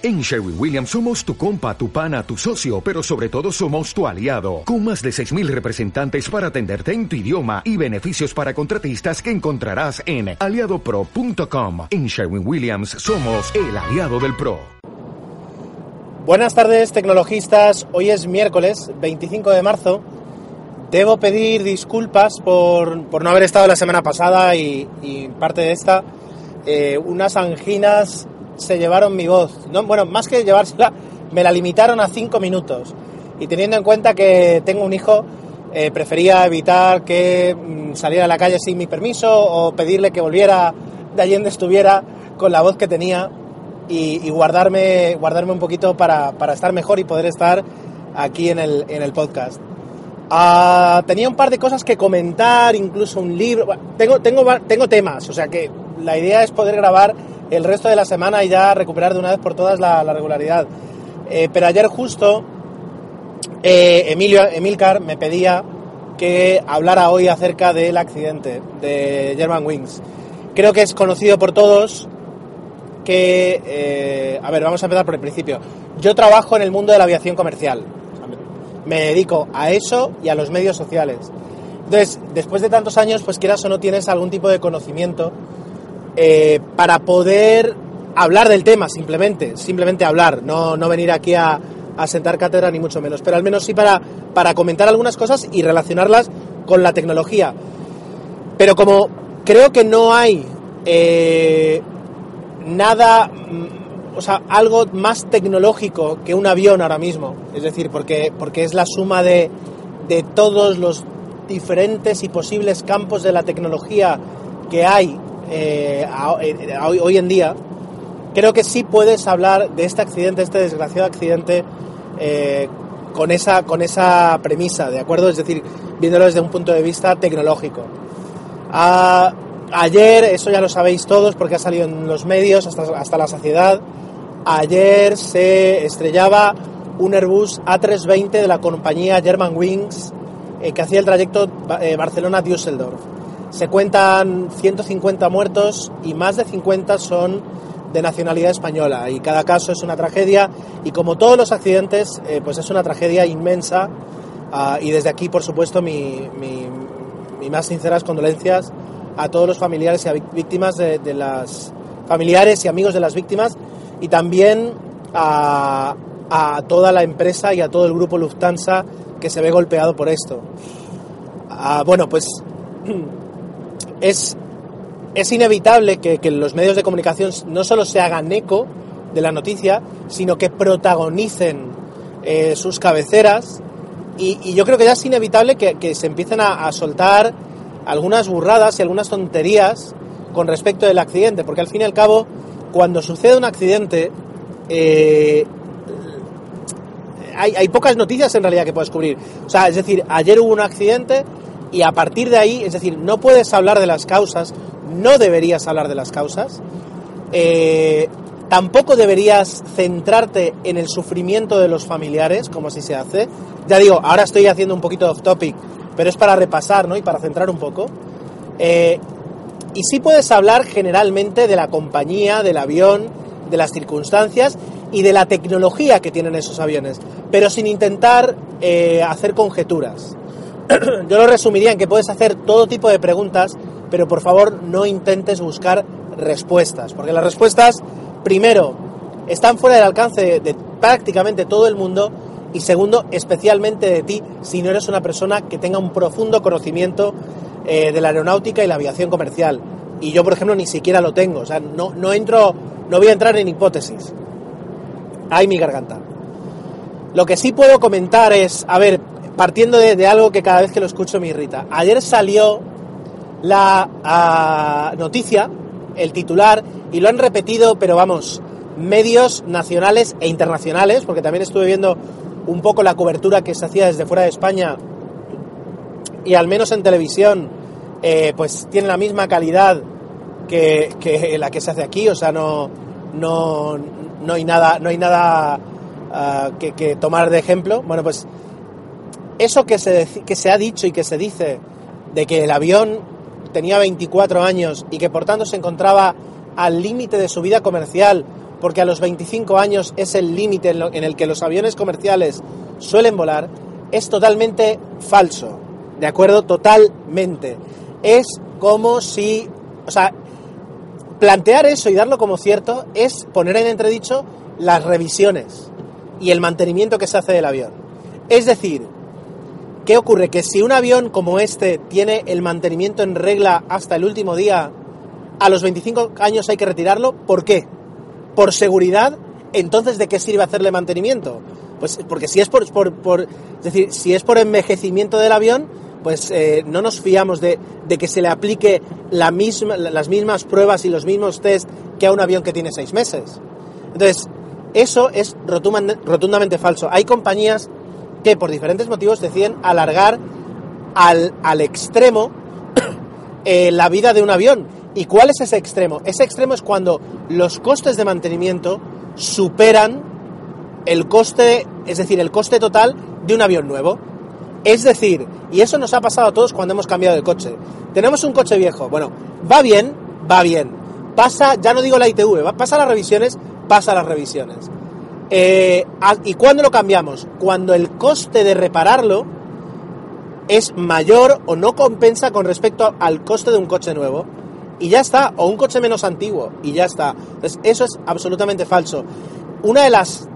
En Sherwin Williams somos tu compa, tu pana, tu socio, pero sobre todo somos tu aliado, con más de 6.000 representantes para atenderte en tu idioma y beneficios para contratistas que encontrarás en aliadopro.com. En Sherwin Williams somos el aliado del PRO. Buenas tardes, tecnologistas. Hoy es miércoles 25 de marzo. Debo pedir disculpas por, por no haber estado la semana pasada y, parte de esta. Eh, unas anginas se llevaron mi voz. No, bueno, más que llevársela, me la limitaron a 5 minutos. Y teniendo en cuenta que tengo un hijo, eh, prefería evitar que mm, saliera a la calle sin mi permiso o pedirle que volviera de allí donde estuviera con la voz que tenía y, guardarme, guardarme un poquito para, para, estar mejor y poder estar aquí en el, en el podcast. Uh, tenía un par de cosas que comentar, incluso un libro. Tengo, tengo, tengo temas, o sea que la idea es poder grabar el resto de la semana y ya recuperar de una vez por todas la, la regularidad. Eh, pero ayer justo eh, Emilio, Emilcar me pedía que hablara hoy acerca del accidente de German Wings. Creo que es conocido por todos que, eh, a ver, vamos a empezar por el principio. Yo trabajo en el mundo de la aviación comercial. Me dedico a eso y a los medios sociales. Entonces, después de tantos años, pues quieras o no tienes algún tipo de conocimiento eh, para poder hablar del tema, simplemente, simplemente hablar, no, no venir aquí a, sentar cátedra ni mucho menos, pero al menos sí para, para comentar algunas cosas y relacionarlas con la tecnología. Pero como creo que no hay eh, nada, o sea, algo más tecnológico que un avión ahora mismo, es decir, porque, porque es la suma de, de todos los diferentes y posibles campos de la tecnología que hay eh, hoy, hoy, en día, creo que sí puedes hablar de este accidente, este desgraciado accidente, eh, con, esa, con esa premisa, ¿de acuerdo? Es decir, viéndolo desde un punto de vista tecnológico. Ayer, eso ya lo sabéis todos porque ha salido en los medios hasta, hasta la saciedad, ayer se estrellaba un Airbus A320 de la compañía German Wings eh, que hacía el trayecto eh, Barcelona-Düsseldorf. Se cuentan 150 muertos y más de 50 son de nacionalidad española. Y cada caso es una tragedia. Y como todos los accidentes eh, pues es una tragedia inmensa. Uh, y desde aquí por supuesto mi, mi, más sinceras condolencias a todos los familiares y víctimas de, las familiares y amigos de las víctimas. Y también a, a, toda la empresa y a todo el grupo Lufthansa que se ve golpeado por esto. Uh, bueno pues es, es inevitable que, que, los medios de comunicación no solo se hagan eco de la noticia, sino que protagonicen eh, sus cabeceras. Y, y, yo creo que ya es inevitable que, que se empiecen a, a, soltar algunas burradas y algunas tonterías con respecto del accidente, porque al fin y al cabo, cuando sucede un accidente, eh, hay, hay pocas noticias en realidad que puedes cubrir. O sea, es decir, ayer hubo un accidente, y a partir de ahí, es decir, no puedes hablar de las causas, no deberías hablar de las causas, eh, tampoco deberías centrarte en el sufrimiento de los familiares, como así se hace. Ya digo, ahora estoy haciendo un poquito off topic, pero es para repasar ¿no? y para centrar un poco. Eh, y sí puedes hablar generalmente de la compañía, del avión, de las circunstancias y de la tecnología que tienen esos aviones, pero sin intentar eh, hacer conjeturas yo lo resumiría en que puedes hacer todo tipo de preguntas, pero por favor no intentes buscar respuestas, porque las respuestas, primero, están fuera del alcance de, prácticamente todo el mundo y segundo, especialmente de ti, si no eres una persona que tenga un profundo conocimiento eh, de la aeronáutica y la aviación comercial. Y yo, por ejemplo, ni siquiera lo tengo, o sea, no, no entro, no voy a entrar en hipótesis. Hay mi garganta. Lo que sí puedo comentar es, a ver, partiendo de, de, algo que cada vez que lo escucho me irrita. Ayer salió la uh, noticia, el titular, y lo han repetido, pero vamos, medios nacionales e internacionales, porque también estuve viendo un poco la cobertura que se hacía desde fuera de España, y al menos en televisión, eh, pues tiene la misma calidad que, la que se hace aquí, o sea, no, no, no hay nada, no hay nada uh, que, que tomar de ejemplo. Bueno, pues eso que se, que se ha dicho y que se dice de que el avión tenía 24 años y que por tanto se encontraba al límite de su vida comercial porque a los 25 años es el límite en, en el que los aviones comerciales suelen volar, es totalmente falso. ¿De acuerdo? Totalmente. Es como si, o sea, plantear eso y darlo como cierto es poner en entredicho las revisiones y el mantenimiento que se hace del avión. Es decir, ¿qué ocurre? Que si un avión como este tiene el mantenimiento en regla hasta el último día, a los 25 años hay que retirarlo, ¿por qué? ¿Por seguridad? Entonces, ¿de qué sirve hacerle mantenimiento? Pues porque si es por, por, es decir, si es por envejecimiento del avión, pues eh, no nos fiamos de, de, que se le aplique las mismas pruebas y los mismos test que a un avión que tiene seis meses. Entonces, eso es rotundamente falso. Hay compañías por diferentes motivos deciden alargar al, al extremo eh, la vida de un avión. ¿Y cuál es ese extremo? Ese extremo es cuando los costes de mantenimiento superan el coste, es decir, el coste total de un avión nuevo. Es decir, y eso nos ha pasado a todos cuando hemos cambiado de coche. Tenemos un coche viejo, bueno, va bien, va bien. Pasa, ya no digo la ITV, pasa las revisiones, pasa las revisiones. Eh, ¿Y cuándo lo cambiamos? Cuando el coste de repararlo es mayor o no compensa con respecto al coste de un coche nuevo. Y ya está, o un coche menos antiguo, y ya está. Entonces, eso es absolutamente falso. Una de las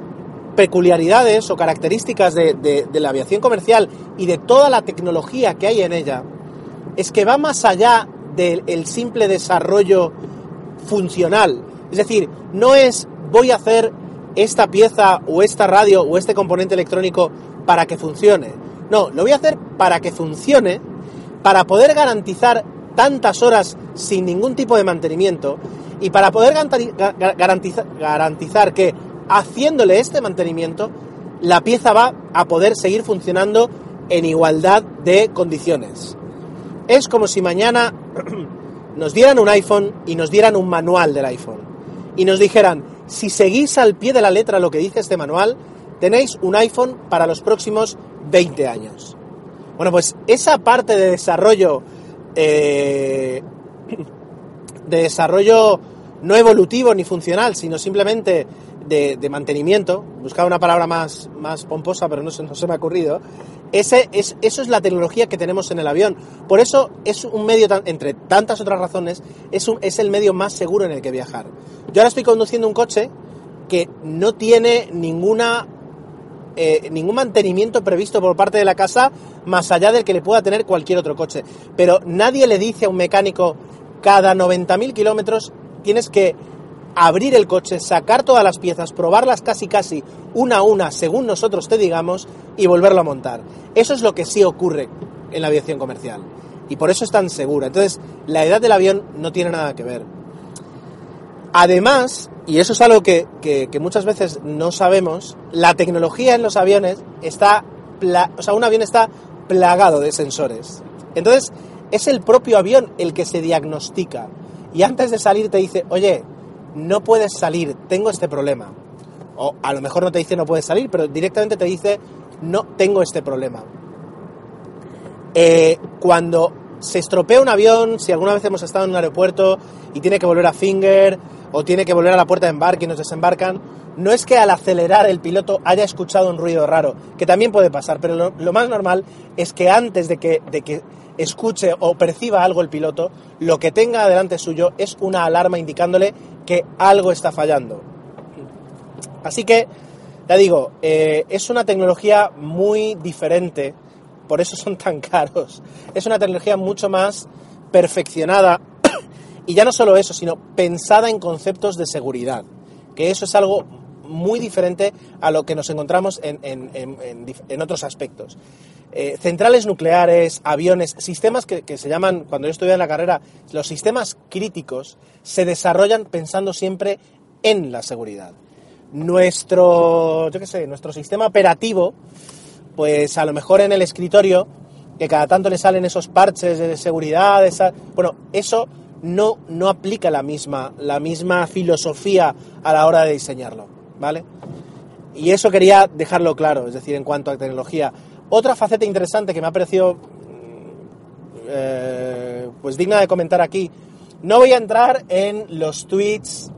peculiaridades o características de, la aviación comercial y de toda la tecnología que hay en ella es que va más allá del simple desarrollo funcional. Es decir, no es voy a hacer esta pieza o esta radio o este componente electrónico para que funcione. No, lo voy a hacer para que funcione, para poder garantizar tantas horas sin ningún tipo de mantenimiento y para poder garantizar, que haciéndole este mantenimiento, la pieza va a poder seguir funcionando en igualdad de condiciones. Es como si mañana nos dieran un iPhone y nos dieran un manual del iPhone. Y nos dijeran, si seguís al pie de la letra lo que dice este manual, tenéis un iPhone para los próximos 20 años. Bueno, pues esa parte de desarrollo, eh, de desarrollo no evolutivo ni funcional, sino simplemente de, mantenimiento, buscaba una palabra más, más pomposa, pero no se, no se me ha ocurrido, ese, es, eso es la tecnología que tenemos en el avión. Por eso es un medio, entre tantas otras razones, es, es el medio más seguro en el que viajar. Yo ahora estoy conduciendo un coche que no tiene ninguna eh, ningún mantenimiento previsto por parte de la casa más allá del que le pueda tener cualquier otro coche. Pero nadie le dice a un mecánico cada 90.000 kilómetros tienes que abrir el coche, sacar todas las piezas, probarlas casi casi una a una según nosotros te digamos y volverlo a montar. Eso es lo que sí ocurre en la aviación comercial y por eso es tan segura. Entonces, la edad del avión no tiene nada que ver. Además, y eso es algo que, muchas veces no sabemos, la tecnología en los aviones está, o sea, un avión está plagado de sensores. Entonces, es el propio avión el que se diagnostica. Y antes de salir te dice, oye, no puedes salir, tengo este problema. O a lo mejor no te dice no puedes salir, pero directamente te dice no tengo este problema. Eh, cuando se estropea un avión, si alguna vez hemos estado en un aeropuerto y tiene que volver a Finger o tiene que volver a la puerta de embarque y nos desembarcan, no es que al acelerar el piloto haya escuchado un ruido raro, que también puede pasar, pero lo, lo más normal es que antes de que, de que escuche o perciba algo el piloto, lo que tenga delante suyo es una alarma indicándole que algo está fallando. Así que, ya digo, eh, es una tecnología muy diferente, por eso son tan caros. Es una tecnología mucho más perfeccionada y ya no solo eso, sino pensada en conceptos de seguridad, que eso es algo muy diferente a lo que nos encontramos en, otros aspectos. Eh, centrales nucleares, aviones, sistemas que, se llaman, cuando yo estudié en la carrera, los sistemas críticos se desarrollan pensando siempre en la seguridad. Nuestro, yo qué sé, nuestro sistema operativo, pues a lo mejor en el escritorio, que cada tanto le salen esos parches de seguridad, bueno, eso no, no aplica la misma, la misma filosofía a la hora de diseñarlo, ¿vale? Y eso quería dejarlo claro, es decir, en cuanto a tecnología. Otra faceta interesante que me ha parecido eh, pues digna de comentar aquí. No voy a entrar en los tweets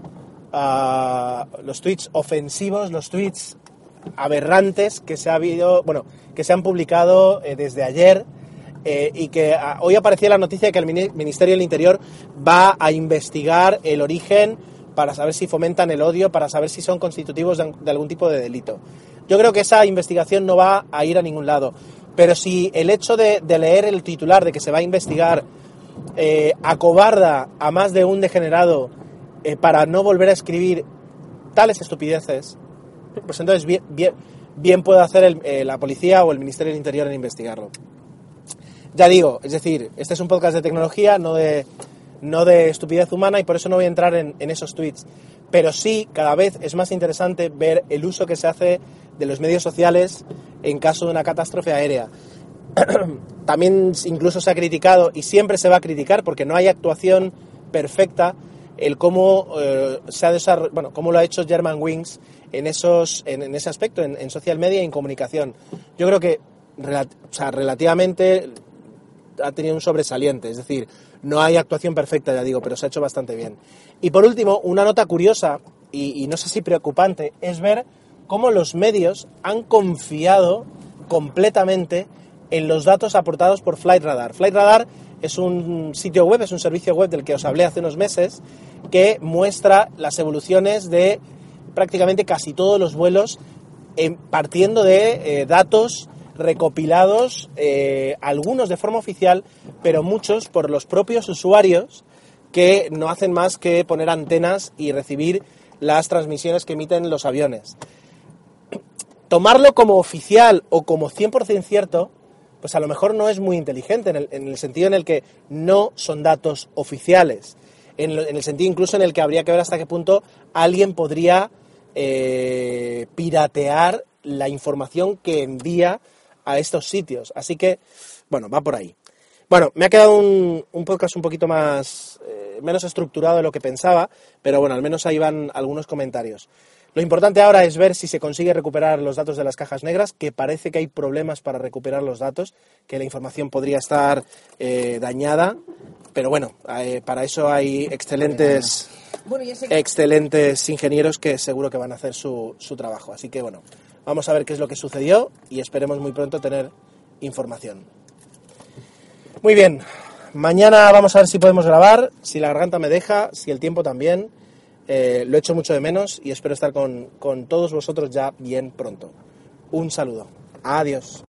ah, los tweets ofensivos, los tweets aberrantes que se ha habido, bueno, que se han publicado eh, desde ayer eh, y que ah, hoy aparecía la noticia de que el Mini- Ministerio del Interior va a investigar el origen para saber si fomentan el odio, para saber si son constitutivos de, algún tipo de delito. Yo creo que esa investigación no va a ir a ningún lado, pero si el hecho de, leer el titular de que se va a investigar eh, acobarda a más de un degenerado eh, para no volver a escribir tales estupideces, pues entonces bien puede hacer el- eh, la policía o el Ministerio del Interior en investigarlo. Ya digo, es decir, este es un podcast de tecnología, no de, no de estupidez humana, y por eso no voy a entrar en, esos tweets. Pero sí, cada vez es más interesante ver el uso que se hace de los medios sociales en caso de una catástrofe aérea. También incluso se ha criticado, y siempre se va a criticar, porque no hay actuación perfecta, el cómo eh, se ha bueno, cómo lo ha hecho German Wings en, esos, en, ese aspecto, en, en social media y en comunicación. Yo creo que o sea, relativamente ha tenido un sobresaliente, es decir, no hay actuación perfecta, ya digo, pero se ha hecho bastante bien. Y por último, una nota curiosa y, no sé si preocupante es ver cómo los medios han confiado completamente en los datos aportados por Flight Radar. Flight Radar es un sitio web, es un servicio web del que os hablé hace unos meses, que muestra las evoluciones de prácticamente casi todos los vuelos en- partiendo de eh, datos recopilados, eh, algunos de forma oficial, pero muchos por los propios usuarios que no hacen más que poner antenas y recibir las transmisiones que emiten los aviones. Tomarlo como oficial o como 100% cierto, pues a lo mejor no es muy inteligente, en el, en el sentido en el que no son datos oficiales, en el sentido incluso en el que habría que ver hasta qué punto alguien podría eh, piratear la información que envía a estos sitios. Así que, bueno, va por ahí. Bueno, me ha quedado un, un podcast un poquito más eh, menos estructurado de lo que pensaba, pero bueno, al menos ahí van algunos comentarios. Lo importante ahora es ver si se consigue recuperar los datos de las cajas negras, que parece que hay problemas para recuperar los datos, que la información podría estar eh, dañada, pero bueno, eh, para eso hay excelentes, Bueno, ya sé que- excelentes ingenieros que seguro que van a hacer su, su trabajo. Así que bueno, vamos a ver qué es lo que sucedió y esperemos muy pronto tener información. Muy bien, mañana vamos a ver si podemos grabar, si la garganta me deja, si el tiempo también. Eh, lo echo mucho de menos y espero estar con, con todos vosotros ya bien pronto. Un saludo. Adiós.